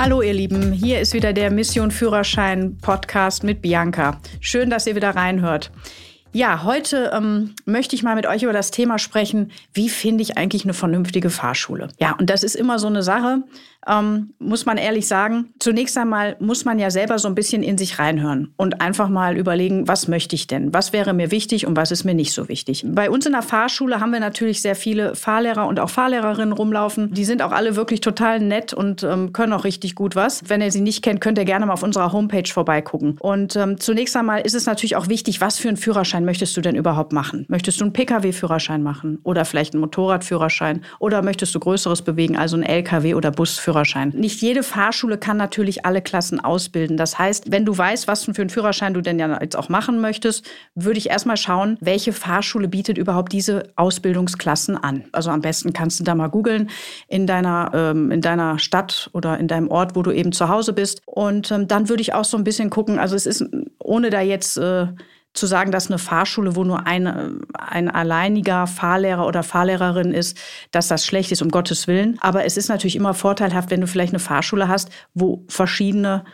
Hallo ihr Lieben, hier ist wieder der Mission Führerschein Podcast mit Bianca. Schön, dass ihr wieder reinhört. Ja, heute ähm, möchte ich mal mit euch über das Thema sprechen, wie finde ich eigentlich eine vernünftige Fahrschule? Ja, und das ist immer so eine Sache, ähm, muss man ehrlich sagen. Zunächst einmal muss man ja selber so ein bisschen in sich reinhören und einfach mal überlegen, was möchte ich denn? Was wäre mir wichtig und was ist mir nicht so wichtig? Bei uns in der Fahrschule haben wir natürlich sehr viele Fahrlehrer und auch Fahrlehrerinnen rumlaufen. Die sind auch alle wirklich total nett und ähm, können auch richtig gut was. Wenn ihr sie nicht kennt, könnt ihr gerne mal auf unserer Homepage vorbeigucken. Und ähm, zunächst einmal ist es natürlich auch wichtig, was für einen Führerschein möchtest du denn überhaupt machen? Möchtest du einen Pkw-Führerschein machen oder vielleicht einen Motorradführerschein oder möchtest du Größeres bewegen, also einen Lkw- oder Busführerschein? Führerschein. Nicht jede Fahrschule kann natürlich alle Klassen ausbilden. Das heißt, wenn du weißt, was für einen Führerschein du denn ja jetzt auch machen möchtest, würde ich erstmal schauen, welche Fahrschule bietet überhaupt diese Ausbildungsklassen an. Also am besten kannst du da mal googeln in deiner, ähm, in deiner Stadt oder in deinem Ort, wo du eben zu Hause bist. Und ähm, dann würde ich auch so ein bisschen gucken, also es ist, ohne da jetzt äh, zu sagen, dass eine Fahrschule, wo nur ein, ein alleiniger Fahrlehrer oder Fahrlehrerin ist, dass das schlecht ist, um Gottes Willen. Aber es ist natürlich immer vorteilhaft, wenn du vielleicht eine Fahrschule hast, wo verschiedene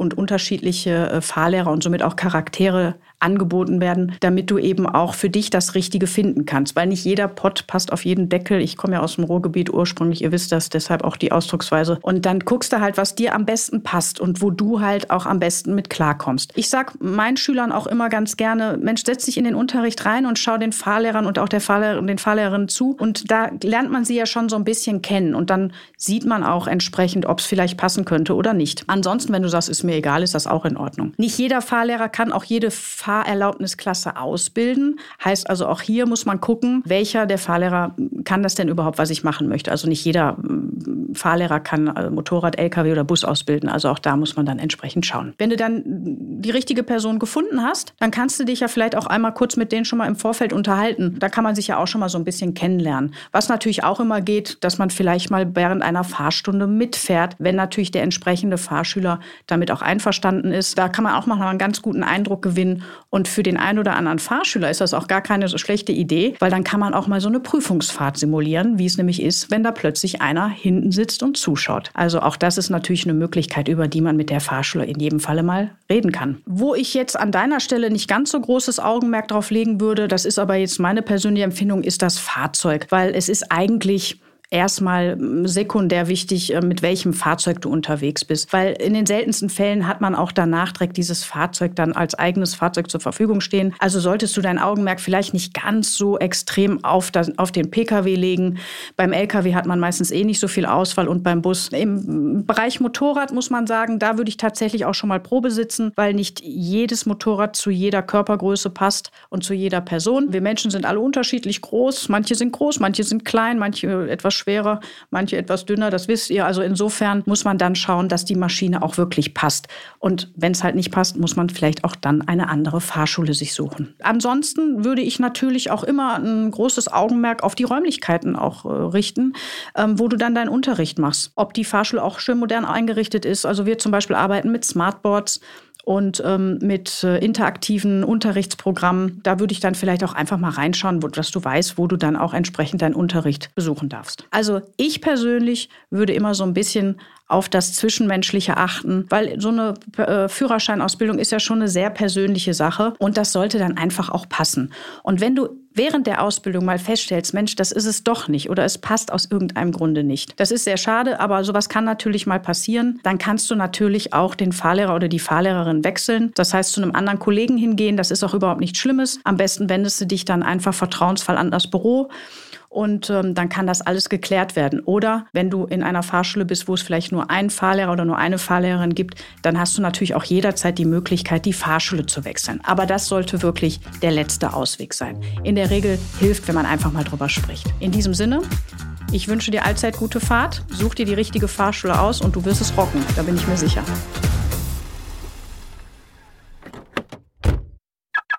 und unterschiedliche äh, Fahrlehrer und somit auch Charaktere angeboten werden, damit du eben auch für dich das Richtige finden kannst. Weil nicht jeder Pott passt auf jeden Deckel. Ich komme ja aus dem Ruhrgebiet ursprünglich, ihr wisst das, deshalb auch die Ausdrucksweise. Und dann guckst du halt, was dir am besten passt und wo du halt auch am besten mit klarkommst. Ich sag meinen Schülern auch immer ganz gerne, Mensch, setz dich in den Unterricht rein und schau den Fahrlehrern und auch der Fahrlehrer, den Fahrlehrerinnen zu. Und da lernt man sie ja schon so ein bisschen kennen. Und dann sieht man auch entsprechend, ob es vielleicht passen könnte oder nicht. Ansonsten, wenn du sagst, ist mir egal, ist das auch in Ordnung. Nicht jeder Fahrlehrer kann auch jede Fahr Fahrerlaubnisklasse ausbilden. Heißt also auch hier muss man gucken, welcher der Fahrlehrer kann das denn überhaupt, was ich machen möchte. Also nicht jeder mm, Fahrlehrer kann äh, Motorrad, LKW oder Bus ausbilden. Also auch da muss man dann entsprechend schauen. Wenn du dann die richtige Person gefunden hast, dann kannst du dich ja vielleicht auch einmal kurz mit denen schon mal im Vorfeld unterhalten. Da kann man sich ja auch schon mal so ein bisschen kennenlernen. Was natürlich auch immer geht, dass man vielleicht mal während einer Fahrstunde mitfährt, wenn natürlich der entsprechende Fahrschüler damit auch einverstanden ist. Da kann man auch mal einen ganz guten Eindruck gewinnen und für den einen oder anderen Fahrschüler ist das auch gar keine so schlechte Idee, weil dann kann man auch mal so eine Prüfungsfahrt simulieren, wie es nämlich ist, wenn da plötzlich einer hinten sitzt und zuschaut. Also auch das ist natürlich eine Möglichkeit, über die man mit der Fahrschule in jedem Falle mal reden kann. Wo ich jetzt an deiner Stelle nicht ganz so großes Augenmerk drauf legen würde, das ist aber jetzt meine persönliche Empfindung, ist das Fahrzeug, weil es ist eigentlich erstmal sekundär wichtig, äh, mit welchem Fahrzeug du unterwegs bist. Weil in den seltensten Fällen hat man auch danach direkt dieses Fahrzeug dann als eigenes Fahrzeug zur Verfügung stehen. Also solltest du dein Augenmerk vielleicht nicht ganz so extrem auf, das, auf den Pkw legen. Beim Lkw hat man meistens eh nicht so viel Auswahl und beim Bus. Im Bereich Motorrad muss man sagen, da würde ich tatsächlich auch schon mal Probe sitzen, weil nicht jedes Motorrad zu jeder Körpergröße passt und zu jeder Person. Wir Menschen sind alle unterschiedlich groß. Manche sind groß, manche sind klein, manche etwas schwerer, manche etwas dünner, das wisst ihr. Also insofern muss man dann schauen, dass die Maschine auch wirklich passt. Und wenn es halt nicht passt, muss man vielleicht auch dann eine andere Fahrschule sich suchen. Ansonsten würde ich natürlich auch immer ein großes Augenmerk auf die Räumlichkeiten auch äh, richten, ähm, wo du dann deinen Unterricht machst. Ob die Fahrschule auch schön modern eingerichtet ist. Also wir zum Beispiel arbeiten mit Smartboards und ähm, mit äh, interaktiven Unterrichtsprogrammen. Da würde ich dann vielleicht auch einfach mal reinschauen, wo, dass du weißt, wo du dann auch entsprechend deinen Unterricht besuchen darfst. Also ich persönlich würde immer so ein bisschen auf das Zwischenmenschliche achten, weil so eine äh, Führerscheinausbildung ist ja schon eine sehr persönliche Sache und das sollte dann einfach auch passen. Und wenn du während der Ausbildung mal feststellst, Mensch, das ist es doch nicht oder es passt aus irgendeinem Grunde nicht. Das ist sehr schade, aber sowas kann natürlich mal passieren. Dann kannst du natürlich auch den Fahrlehrer oder die Fahrlehrerin wechseln. Das heißt, zu einem anderen Kollegen hingehen, das ist auch überhaupt nichts Schlimmes. Am besten wendest du dich dann einfach vertrauensvoll an das Büro und ähm, dann kann das alles geklärt werden. Oder wenn du in einer Fahrschule bist, wo es vielleicht nur einen Fahrlehrer oder nur eine Fahrlehrerin gibt, dann hast du natürlich auch jederzeit die Möglichkeit, die Fahrschule zu wechseln. Aber das sollte wirklich der letzte Ausweg sein. In der Regel hilft, wenn man einfach mal drüber spricht. In diesem Sinne, ich wünsche dir allzeit gute Fahrt, such dir die richtige Fahrschule aus und du wirst es rocken, da bin ich mir sicher.